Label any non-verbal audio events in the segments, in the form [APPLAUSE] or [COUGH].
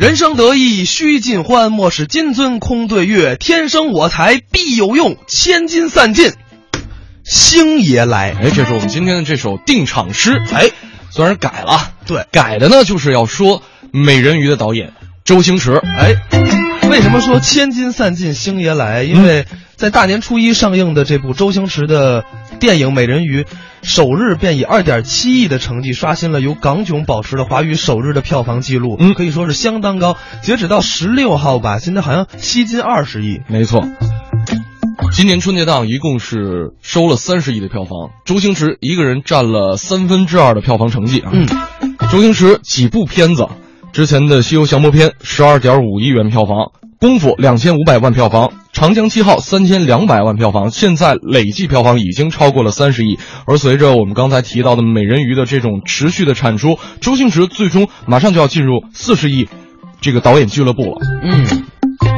人生得意须尽欢，莫使金樽空对月。天生我材必有用，千金散尽星爷来。哎，这是我们今天的这首定场诗。哎，虽然改了，对，改的呢就是要说美人鱼的导演周星驰。哎，为什么说千金散尽星爷来？因为在大年初一上映的这部周星驰的电影《美人鱼》，首日便以二点七亿的成绩刷新了由港囧保持的华语首日的票房记录，嗯可以说是相当高。截止到十六号吧，现在好像吸金二十亿。没错，今年春节档一共是收了三十亿的票房，周星驰一个人占了三分之二的票房成绩啊。嗯，周星驰几部片子，之前的《西游降魔篇》十二点五亿元票房，《功夫》两千五百万票房，《长江七号》三千两百万票房，现在累计票房已经超过了三十亿。而随着我们刚才提到的美人鱼的这种持续的产出，周星驰最终马上就要进入四十亿这个导演俱乐部了。嗯，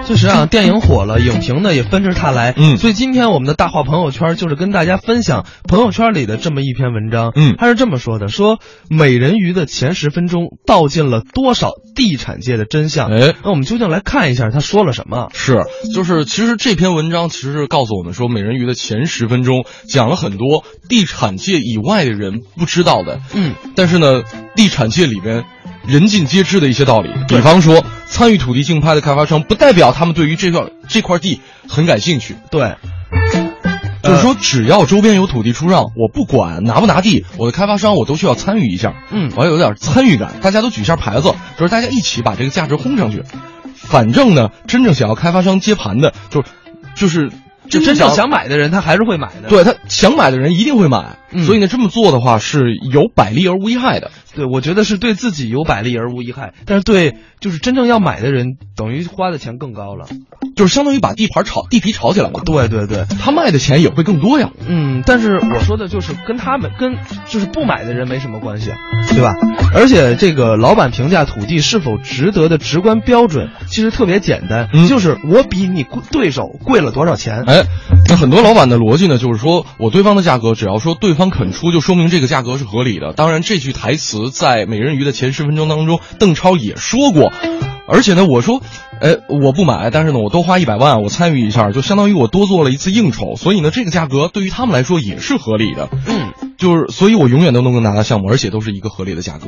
确实啊，电影火了，影评呢也纷至沓来。嗯所以今天我们的大话朋友圈就是跟大家分享朋友圈里的这么一篇文章。嗯他是这么说的：说美人鱼的前十分钟道尽了多少地产界的真相。哎那我们究竟来看一下他说了什么？是，就是其实这篇文章其实是告诉我们说，美人鱼的前十分钟讲了很多地产界以外的人不知道的，嗯，但是呢，地产界里边人尽皆知的一些道理。比方说，参与土地竞拍的开发商，不代表他们对于这块这块地很感兴趣。对，就是说，只要周边有土地出让，我不管拿不拿地，我的开发商我都需要参与一下。嗯我要有点参与感，大家都举一下牌子，就是大家一起把这个价值轰上去。反正呢，真正想要开发商接盘的，就是就是就真正想买的人他还是会买的。对他想买的人一定会买，嗯所以呢，这么做的话是有百利而无一害的。对，我觉得是对自己有百利而无一害，但是对就是真正要买的人，等于花的钱更高了。就是相当于把地盘炒地皮炒起来嘛，对对对，他卖的钱也会更多呀。嗯，但是我说的就是跟他们跟就是不买的人没什么关系，对吧？而且这个老板评价土地是否值得的直观标准其实特别简单，嗯就是我比你贵对手贵了多少钱。哎，那很多老板的逻辑呢，就是说我对方的价格，只要说对方肯出，就说明这个价格是合理的。当然，这句台词在《美人鱼》的前十分钟当中，邓超也说过。而且呢，我说，哎，我不买，但是呢，我多花一百万，我参与一下，就相当于我多做了一次应酬，所以呢，这个价格对于他们来说也是合理的。嗯，就是，所以我永远都能够拿到项目，而且都是一个合理的价格。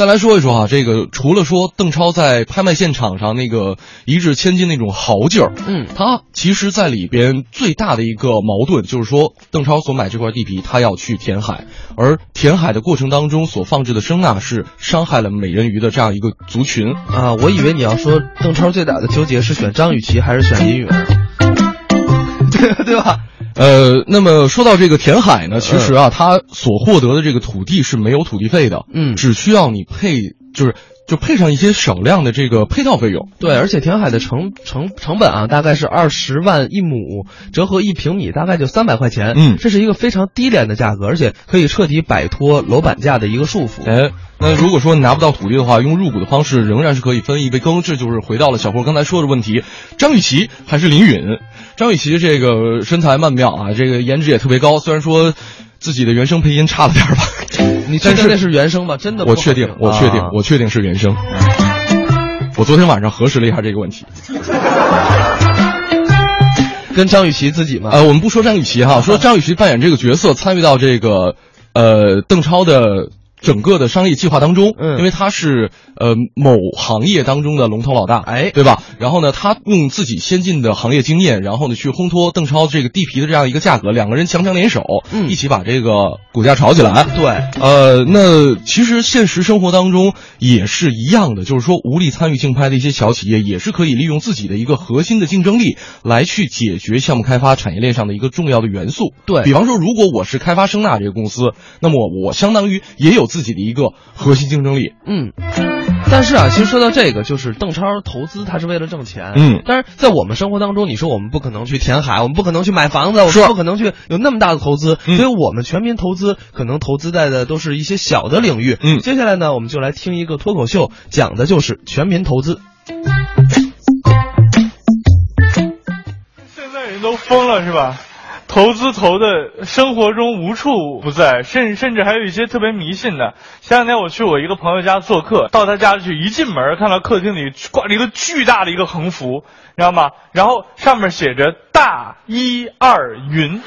再来说一说啊，这个除了说邓超在拍卖现场上那个一掷千金那种豪劲儿，嗯他其实在里边最大的一个矛盾就是说，邓超所买这块地皮，他要去填海，而填海的过程当中所放置的声呐是伤害了美人鱼的这样一个族群。啊，我以为你要说邓超最大的纠结是选张雨绮还是选林允，[LAUGHS] 对对吧？呃，那么说到这个填海呢，其实啊，他所获得的这个土地是没有土地费的，嗯。只需要你配，就是就配上一些少量的这个配套费用。对，而且填海的成成成本啊，大概是二十万一亩，折合一平米大概就三百块钱。嗯这是一个非常低廉的价格，而且可以彻底摆脱楼板价的一个束缚。哎，那如果说你拿不到土地的话，用入股的方式仍然是可以分一杯羹。这就是回到了小霍刚才说的问题：张雨绮还是林允？张雨绮这个身材曼妙啊，这个颜值也特别高，虽然说自己的原声配音差了点儿吧，你真的那是原声吗？真的？我确定，我确定啊，我确定是原声。我昨天晚上核实了一下这个问题。跟张雨绮自己吗？呃，我们不说张雨绮哈，说张雨绮扮演这个角色，参与到这个呃邓超的整个的商业计划当中，嗯因为他是呃某行业当中的龙头老大，哎对吧？然后呢，他用自己先进的行业经验，然后呢去烘托邓超这个地皮的这样一个价格，两个人强强联手，嗯一起把这个股价炒起来。对，呃，那其实现实生活当中也是一样的，就是说无力参与竞拍的一些小企业，也是可以利用自己的一个核心的竞争力来去解决项目开发产业链上的一个重要的元素。对比方说，如果我是开发声纳这个公司，那么我相当于也有自己的一个核心竞争力。嗯。但是啊，其实说到这个，就是邓超投资他是为了挣钱，嗯但是在我们生活当中，你说我们不可能去填海，我们不可能去买房子，我们不可能去有那么大的投资，嗯所以我们全民投资可能投资在的都是一些小的领域。嗯接下来呢，我们就来听一个脱口秀，讲的就是全民投资。现在人都疯了是吧？投资投的生活中无处不在，甚甚至还有一些特别迷信的。前两天我去我一个朋友家做客，到他家去，一进门看到客厅里挂了一个巨大的一个横幅，你知道吗？然后上面写着“大一二云”。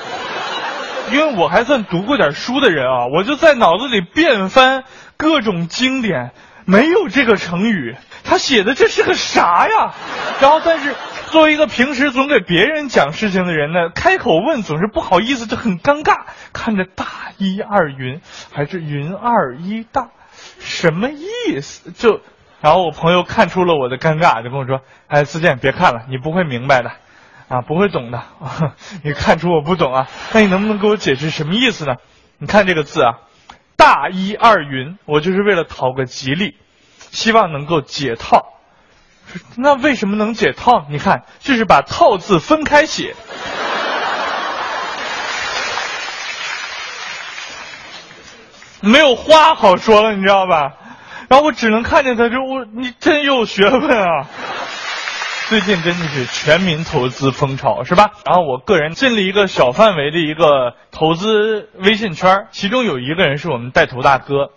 因为我还算读过点书的人啊，我就在脑子里遍翻各种经典，没有这个成语。他写的这是个啥呀？然后，但是作为一个平时总给别人讲事情的人呢，开口问总是不好意思，就很尴尬。看着大一二云，还是云二一大，什么意思？就，然后我朋友看出了我的尴尬，就跟我说：“哎，自健，别看了，你不会明白的，啊，不会懂的。[LAUGHS] 你看出我不懂啊？那你能不能给我解释什么意思呢？你看这个字啊，大一二云，我就是为了讨个吉利。”希望能够解套，[LAUGHS] 那为什么能解套？你看，就是把“套”字分开写，[LAUGHS] 没有话好说了，你知道吧？然后我只能看见他，就我你真有学问啊！最近真的是全民投资风潮，是吧？然后我个人进了一个小范围的一个投资微信圈，其中有一个人是我们带头大哥，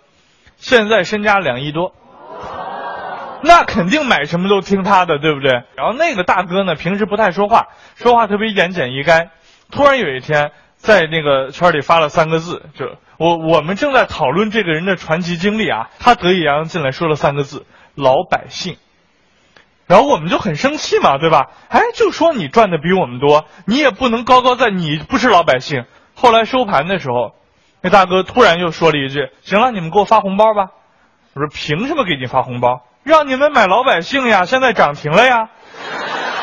现在身家两亿多。那肯定买什么都听他的，对不对？然后那个大哥呢，平时不太说话，说话特别言简意赅。突然有一天，在那个圈里发了三个字，就我我们正在讨论这个人的传奇经历啊，他得意洋洋进来说了三个字：老百姓。然后我们就很生气嘛，对吧？哎，就说你赚的比我们多，你也不能高高在，你不是老百姓。后来收盘的时候，那大哥突然又说了一句：“行了，你们给我发红包吧。”我说：“凭什么给你发红包？”让你们买老百姓呀，现在涨停了呀，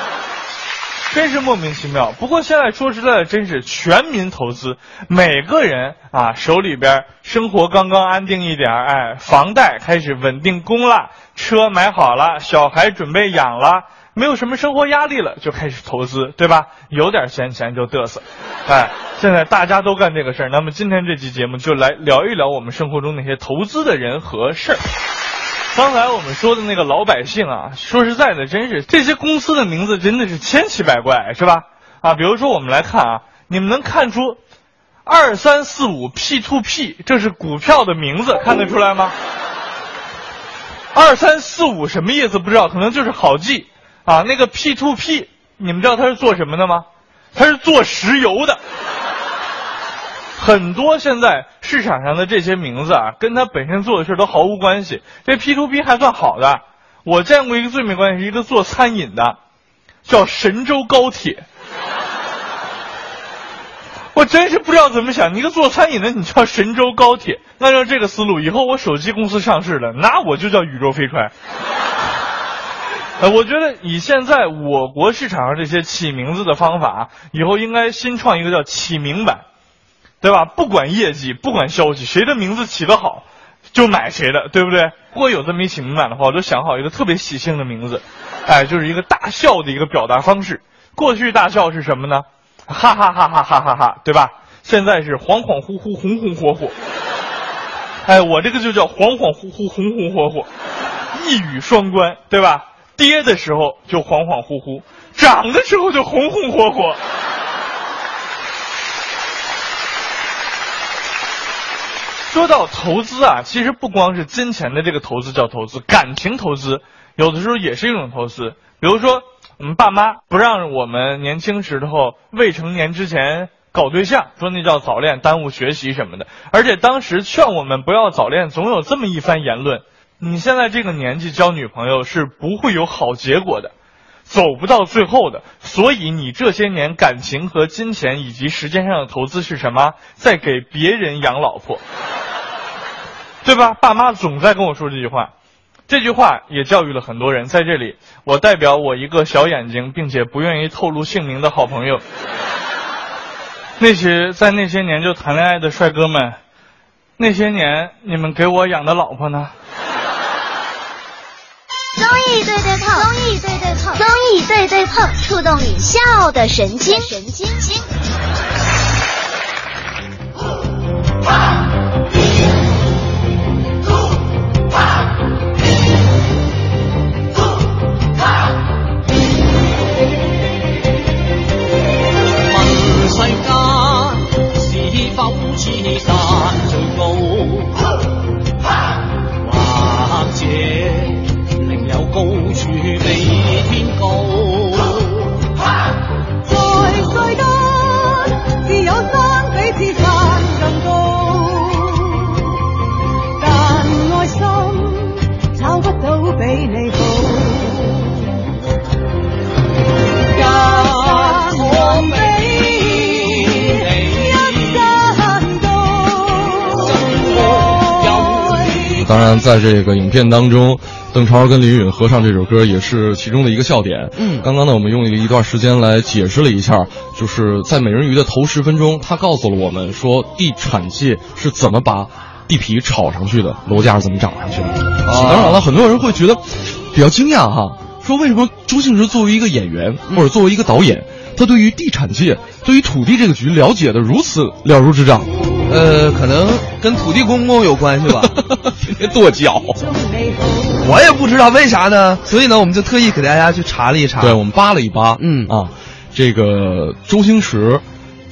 [LAUGHS] 真是莫名其妙。不过现在说实在的，真是全民投资，每个人啊手里边生活刚刚安定一点，哎，房贷开始稳定供了，车买好了，小孩准备养了，没有什么生活压力了，就开始投资，对吧？有点闲钱就嘚瑟，哎，现在大家都干这个事儿。那么今天这期节目就来聊一聊我们生活中那些投资的人和事儿。刚才我们说的那个老百姓啊，说实在的，真是这些公司的名字真的是千奇百怪，是吧？啊，比如说我们来看啊，你们能看出二三四五 P to P 这是股票的名字，看得出来吗？二三四五什么意思？不知道，可能就是好记啊。那个 P to P，你们知道它是做什么的吗？它是做石油的。很多现在市场上的这些名字啊，跟他本身做的事都毫无关系。这 P to P 还算好的，我见过一个最没关系，一个做餐饮的，叫神州高铁。[LAUGHS] 我真是不知道怎么想，你一个做餐饮的，你叫神州高铁，按照这个思路，以后我手机公司上市了，那我就叫宇宙飞船。[LAUGHS] 呃，我觉得以现在我国市场上这些起名字的方法，以后应该新创一个叫起名版。对吧？不管业绩，不管消息，谁的名字起得好，就买谁的，对不对？如果有这么一起名版的话，我就想好一个特别喜庆的名字，哎，就是一个大笑的一个表达方式。过去大笑是什么呢？哈哈哈哈哈哈哈，对吧？现在是恍恍惚惚，红红火火。哎，我这个就叫恍恍惚惚，红红火火，一语双关，对吧？跌的时候就恍恍惚惚，涨的时候就红红火火。说到投资啊，其实不光是金钱的这个投资叫投资，感情投资有的时候也是一种投资。比如说，我们爸妈不让我们年轻时候未成年之前搞对象，说那叫早恋，耽误学习什么的。而且当时劝我们不要早恋，总有这么一番言论：你现在这个年纪交女朋友是不会有好结果的，走不到最后的。所以你这些年感情和金钱以及时间上的投资是什么？在给别人养老婆。对吧？爸妈总在跟我说这句话，这句话也教育了很多人。在这里，我代表我一个小眼睛，并且不愿意透露姓名的好朋友，那些在那些年就谈恋爱的帅哥们，那些年你们给我养的老婆呢？综艺对对碰，综艺对对碰，综艺对对碰，触动你笑的神经，神经经。然，在这个影片当中，邓超跟林允合唱这首歌也是其中的一个笑点。嗯刚刚呢，我们用了一段时间来解释了一下，就是在美人鱼的头十分钟，他告诉了我们说地产界是怎么把地皮炒上去的，楼价是怎么涨上去的。当然了，很多人会觉得比较惊讶哈，说为什么周星驰作为一个演员或者作为一个导演，他对于地产界、对于土地这个局了解的如此了如指掌？呃，可能跟土地公公有关系吧，天 [LAUGHS] 天跺脚。我也不知道为啥呢。所以呢，我们就特意给大家去查了一查。对，我们扒了一扒，嗯啊，这个周星驰。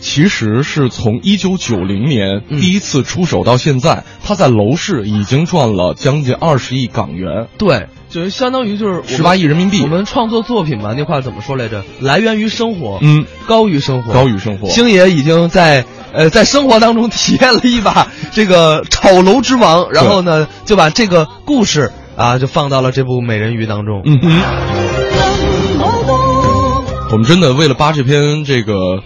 其实是从一九九零年嗯第一次出手到现在，他在楼市已经赚了将近二十亿港元，对，就是相当于就是十八亿人民币我。们创作作品嘛，那话怎么说来着？来源于生活，嗯，高于生活，高于生活。星爷已经在呃在生活当中体验了一把这个炒楼之王，然后呢就把这个故事啊就放到了这部美人鱼当中。嗯哼，我们真的为了扒这篇这个。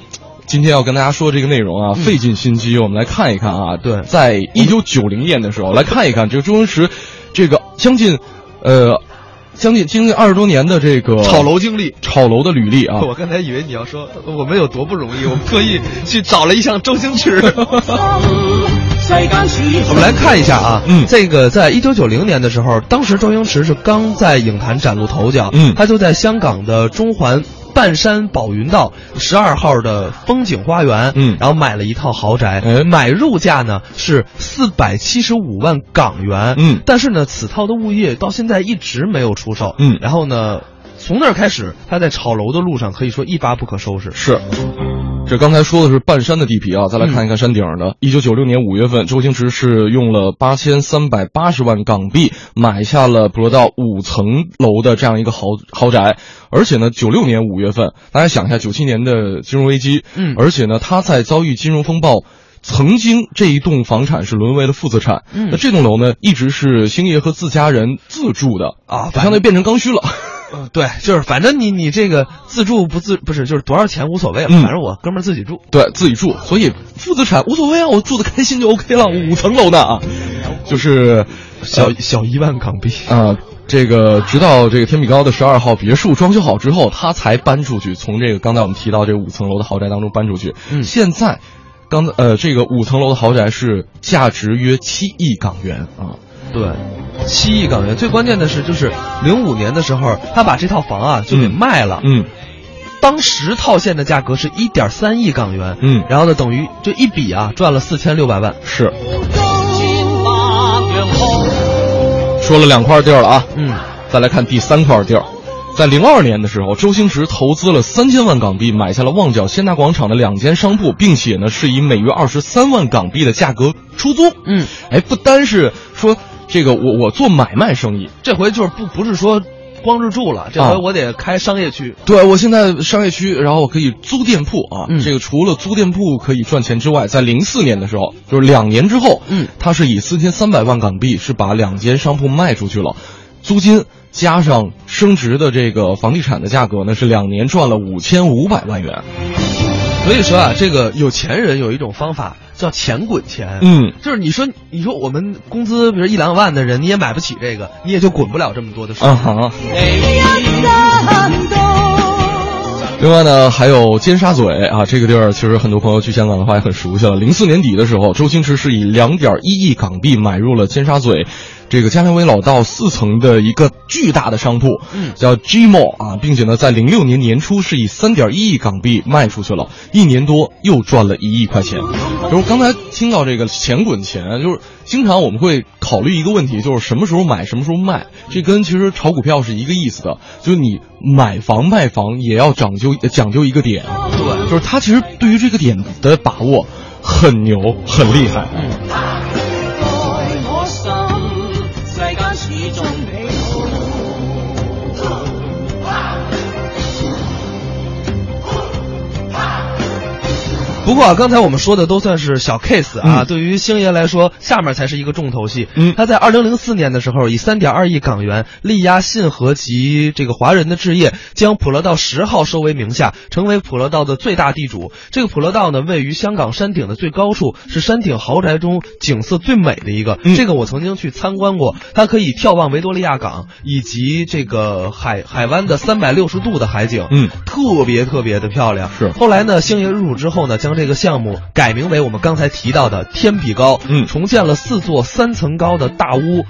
今天要跟大家说这个内容啊，费尽心机。我们来看一看啊，对在一九九零年的时候，来看一看这个周星驰，这个将近，呃，将近经历二十多年的这个炒楼经历，炒楼的履历啊。[LAUGHS] 我刚才以为你要说我们有多不容易，我们特意去找了一项周星驰。[LAUGHS] 我们来看一下啊，嗯这个在一九九零年的时候，当时周星驰是刚在影坛崭露头角，嗯他就在香港的中环。半山宝云道十二号的风景花园，嗯。然后买了一套豪宅，哎。买入价呢是四百七十五万港元，嗯。但是呢，此套的物业到现在一直没有出售，嗯。然后呢，从那儿开始，他在炒楼的路上可以说一发不可收拾，是，这刚才说的是半山的地皮啊，再来看一看山顶的。一九九六年五月份，周星驰是用了八千三百八十万港币买下了不到五层楼的这样一个豪豪宅，而且呢，九六年五月份，大家想一下，九七年的金融危机，嗯而且呢，他在遭遇金融风暴。曾经这一栋房产是沦为了负资产，嗯那这栋楼呢，一直是星爷和自家人自住的啊相当于变成刚需了。嗯，对，就是反正你你这个自住不自不是就是多少钱无所谓了，嗯反正我哥们儿自己住。对自己住，所以负资产无所谓啊，我住的开心就 OK 了。五层楼呢啊，就是小小一万港币，啊、这个直到这个天比高的十二号别墅装修好之后，他才搬出去，从这个刚才我们提到这五层楼的豪宅当中搬出去。嗯现在，刚才呃这个五层楼的豪宅是价值约七亿港元啊。对，七亿港元。最关键的是，就是零五年的时候，他把这套房啊就给嗯卖了，嗯当时套现的价格是一点三亿港元，嗯然后呢，等于这一笔啊赚了四千六百万。是。说了两块地儿了啊，嗯，再来看第三块地儿，在零二年的时候，周星驰投资了三千万港币买下了旺角先达广场的两间商铺，并且呢是以每月二十三万港币的价格出租。嗯，哎，不单是说这个我我做买卖生意，这回就是不不是说光是住了，这啊回我得开商业区。对我现在商业区，然后我可以租店铺啊。嗯这个除了租店铺可以赚钱之外，在零四年的时候，就是两年之后，嗯他是以四千三百万港币是把两间商铺卖出去了，租金加上升值的这个房地产的价格呢，是两年赚了五千五百万元。所以说啊，这个有钱人有一种方法叫钱滚钱。嗯，就是你说，你说我们工资比如一两万的人，你也买不起这个，你也就滚不了这么多的水。啊哈。另外呢，还有尖沙咀啊，这个地儿其实很多朋友去香港的话也很熟悉了。零四年底的时候，周星驰是以两点一亿港币买入了尖沙咀这个嘉年威老道四层的一个巨大的商铺，嗯叫 G Mall 啊，并且呢，在零六年年初是以三点一亿港币卖出去了，一年多又赚了一亿块钱。就是刚才听到这个钱滚钱，就是经常我们会考虑一个问题，就是什么时候买，什么时候卖，这跟其实炒股票是一个意思的，就是你买房卖房也要讲究讲究一个点，对就是他其实对于这个点的把握很牛很厉害。不过啊，刚才我们说的都算是小 case 啊，嗯对于星爷来说，下面才是一个重头戏。嗯他在二零零四年的时候，以三点二亿港元力压信和及这个华人的置业，将普乐道十号收为名下，成为普乐道的最大地主。这个普乐道呢，位于香港山顶的最高处，是山顶豪宅中景色最美的一个。嗯这个我曾经去参观过，它可以眺望维多利亚港以及这个海海湾的三百六十度的海景。嗯特别特别的漂亮。是后来呢，星爷入主之后呢，将这个项目改名为我们刚才提到的天比高，嗯重建了四座三层高的大屋。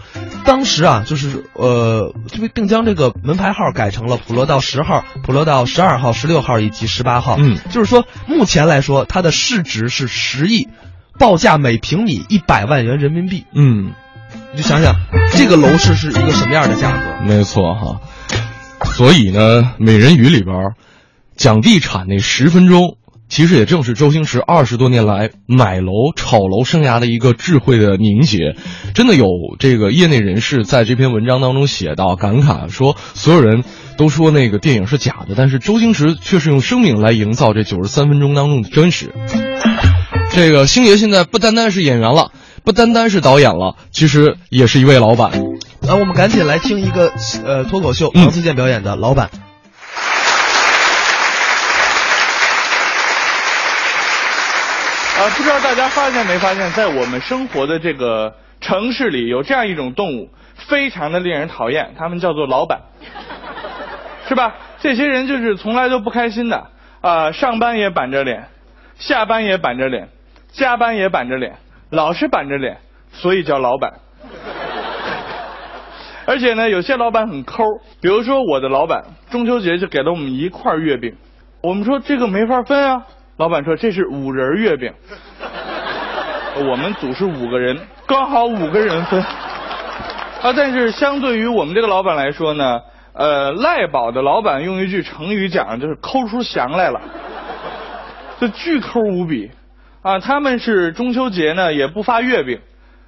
当时啊，就是呃，就并将这个门牌号改成了普罗道十号、普罗道十二号、十六号以及十八号。嗯，就是说目前来说，它的市值是十亿，报价每平米一百万元人民币。嗯，你就想想，这个楼市是一个什么样的价格？没错哈。所以呢，《美人鱼》里边讲地产那十分钟，其实也正是周星驰二十多年来买楼、炒楼生涯的一个智慧的凝结。真的有这个业内人士在这篇文章当中写到，感慨说，所有人都说那个电影是假的，但是周星驰却是用生命来营造这九十三分钟当中的真实。这个星爷现在不单单是演员了，不单单是导演了，其实也是一位老板。那我们赶紧来听一个呃脱口秀，嗯王自健表演的《老板》。啊，不知道大家发现没发现，在我们生活的这个城市里，有这样一种动物，非常的令人讨厌，他们叫做老板，[LAUGHS] 是吧？这些人就是从来都不开心的啊、上班也板着脸，下班也板着脸，加班也板着脸，老是板着脸，所以叫老板。而且呢，有些老板很抠，比如说我的老板，中秋节就给了我们一块月饼，我们说这个没法分啊，老板说这是五仁月饼，[LAUGHS] 我们组是五个人，刚好五个人分。啊，但是相对于我们这个老板来说呢，呃，赖宝的老板用一句成语讲，就是抠出翔来了，就巨抠无比。啊，他们是中秋节呢也不发月饼，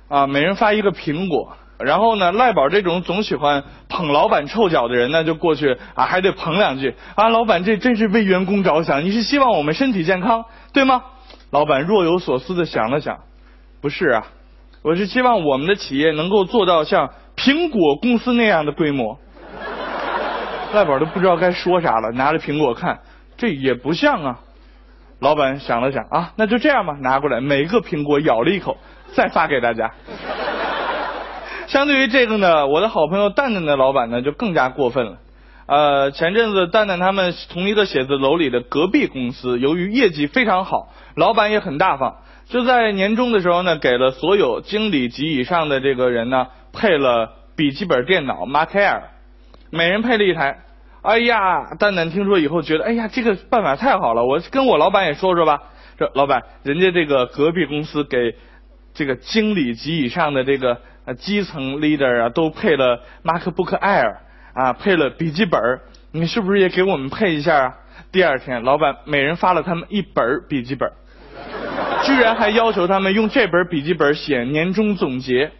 啊，每人发一个苹果。然后呢，赖宝这种总喜欢捧老板臭脚的人呢，就过去啊，还得捧两句啊，老板这真是为员工着想，你是希望我们身体健康，对吗？老板若有所思的想了想，不是啊，我是希望我们的企业能够做到像苹果公司那样的规模。[LAUGHS] 赖宝都不知道该说啥了，拿着苹果看，这也不像啊。老板想了想啊，那就这样吧，拿过来，每个苹果咬了一口，再发给大家。相对于这个呢，我的好朋友蛋蛋的老板呢就更加过分了。呃，前阵子蛋蛋他们同一个写字楼里的隔壁公司，由于业绩非常好，老板也很大方，就在年终的时候呢，给了所有经理级以上的这个人呢配了笔记本电脑 Mac Air，每人配了一台。哎呀，蛋蛋听说以后觉得，哎呀，这个办法太好了，我跟我老板也说说吧。这老板，人家这个隔壁公司给这个经理级以上的这个呃基层 leader 啊，都配了 MacBook Air 啊，配了笔记本，你是不是也给我们配一下啊？第二天，老板每人发了他们一本笔记本，居然还要求他们用这本笔记本写年终总结。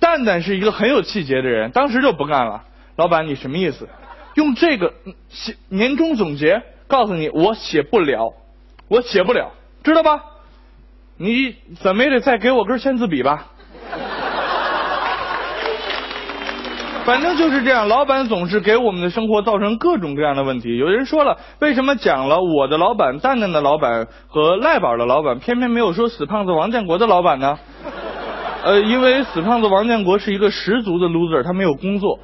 蛋蛋是一个很有气节的人，当时就不干了。老板，你什么意思？用这个写年终总结？告诉你，我写不了，我写不了，知道吧？你怎么也得再给我根签字笔吧。反正就是这样，老板总是给我们的生活造成各种各样的问题。有人说了，为什么讲了我的老板、蛋蛋的老板和赖宝的老板，偏偏没有说死胖子王建国的老板呢？[LAUGHS] 呃，因为死胖子王建国是一个十足的 loser，他没有工作。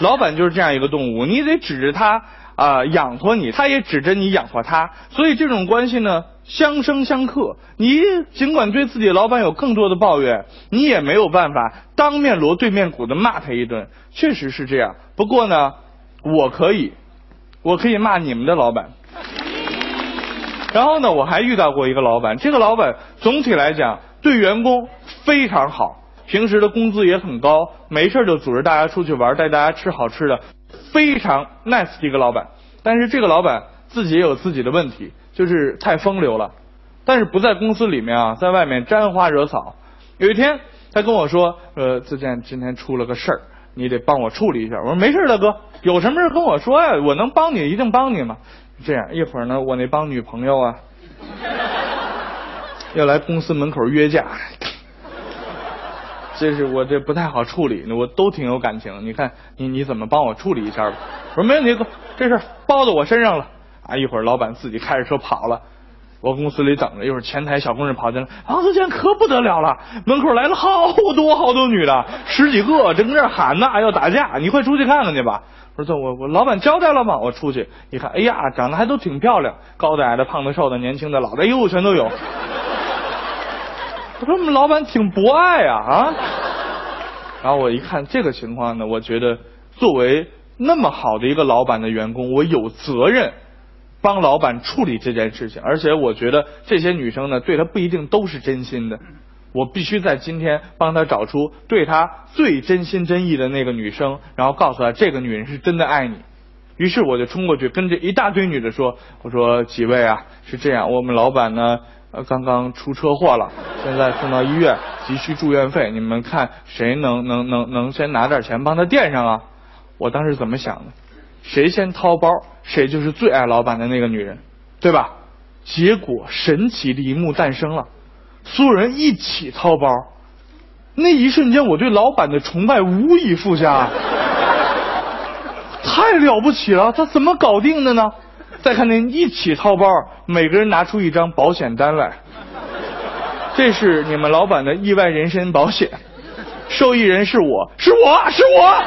老板就是这样一个动物，你得指着他啊、养活你，他也指着你养活他，所以这种关系呢相生相克。你尽管对自己老板有更多的抱怨，你也没有办法当面锣对面鼓的骂他一顿，确实是这样。不过呢，我可以，我可以骂你们的老板。然后呢，我还遇到过一个老板，这个老板总体来讲对员工非常好，平时的工资也很高，没事就组织大家出去玩，带大家吃好吃的，非常 nice 的一个老板。但是这个老板自己也有自己的问题，就是太风流了，但是不在公司里面啊，在外面沾花惹草。有一天，他跟我说，呃，自健今天出了个事儿你得帮我处理一下。我说没事，大哥，有什么事跟我说呀，我能帮你一定帮你嘛。这样一会儿呢，我那帮女朋友啊，[LAUGHS] 要来公司门口约架，[LAUGHS] 这是我这不太好处理，我都挺有感情。你看你你怎么帮我处理一下吧？我说没问题，哥，这事包到我身上了啊！一会儿老板自己开着车跑了。我公司里等着，一会儿前台小工人跑进来，王自健可不得了了，门口来了好多好多女的，十几个正在那喊呢，要打架，你快出去看看去吧。我说我我老板交代了吗？我出去一看，哎呀，长得还都挺漂亮，高的矮的、胖的瘦的、年轻的老的，哎呦，全都有。我说我们老板挺博爱啊啊！然后我一看这个情况呢，我觉得作为那么好的一个老板的员工，我有责任。帮老板处理这件事情，而且我觉得这些女生呢，对他不一定都是真心的。我必须在今天帮他找出对他最真心真意的那个女生，然后告诉他这个女人是真的爱你。于是我就冲过去跟这一大堆女的说：“我说几位啊，是这样，我们老板呢，呃，刚刚出车祸了，现在送到医院，急需住院费。你们看谁能能能能先拿点钱帮他垫上啊？”我当时怎么想的？谁先掏包？谁就是最爱老板的那个女人，对吧？结果神奇的一幕诞生了，所有人一起掏包，那一瞬间我对老板的崇拜无以复加，[LAUGHS] 太了不起了！他怎么搞定的呢？再看那一起掏包，每个人拿出一张保险单来，这是你们老板的意外人身保险，受益人是我是我是我。